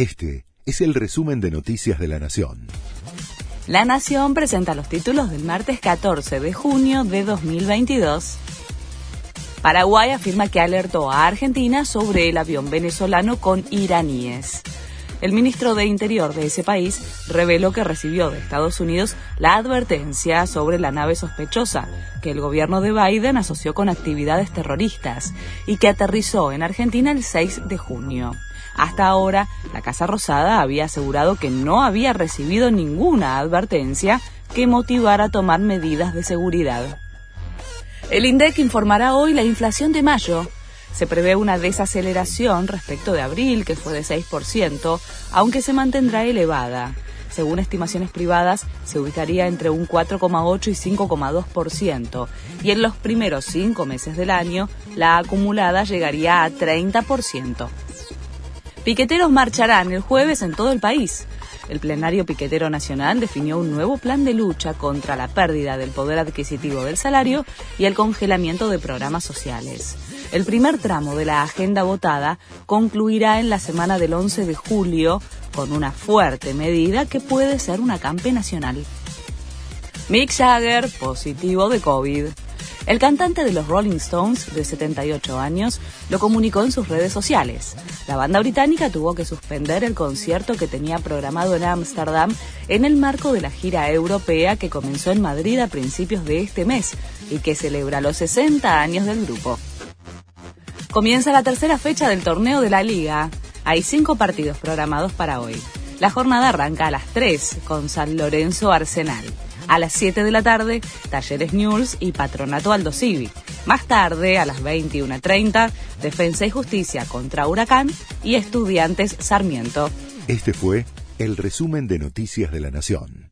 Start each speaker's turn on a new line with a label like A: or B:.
A: Este es el resumen de Noticias de la Nación.
B: La Nación presenta los títulos del martes 14 de junio de 2022. Paraguay afirma que alertó a Argentina sobre el avión venezolano con iraníes. El ministro de Interior de ese país reveló que recibió de Estados Unidos la advertencia sobre la nave sospechosa que el gobierno de Biden asoció con actividades terroristas y que aterrizó en Argentina el 6 de junio. Hasta ahora, la Casa Rosada había asegurado que no había recibido ninguna advertencia que motivara tomar medidas de seguridad. El INDEC informará hoy la inflación de mayo. Se prevé una desaceleración respecto de abril, que fue de 6%, aunque se mantendrá elevada. Según estimaciones privadas, se ubicaría entre un 4,8 y 5,2%, y en los primeros cinco meses del año, la acumulada llegaría a 30%. Piqueteros marcharán el jueves en todo el país. El plenario piquetero nacional definió un nuevo plan de lucha contra la pérdida del poder adquisitivo del salario y el congelamiento de programas sociales. El primer tramo de la agenda votada concluirá en la semana del 11 de julio con una fuerte medida que puede ser una campe nacional. Mick Jagger positivo de COVID. El cantante de los Rolling Stones, de 78 años, lo comunicó en sus redes sociales. La banda británica tuvo que suspender el concierto que tenía programado en Ámsterdam en el marco de la gira europea que comenzó en Madrid a principios de este mes y que celebra los 60 años del grupo. Comienza la tercera fecha del torneo de la liga. Hay cinco partidos programados para hoy. La jornada arranca a las 3 con San Lorenzo Arsenal. A las 7 de la tarde, Talleres News y Patronato Aldo Civi. Más tarde, a las 21.30, Defensa y Justicia contra Huracán y Estudiantes Sarmiento.
A: Este fue el resumen de Noticias de la Nación.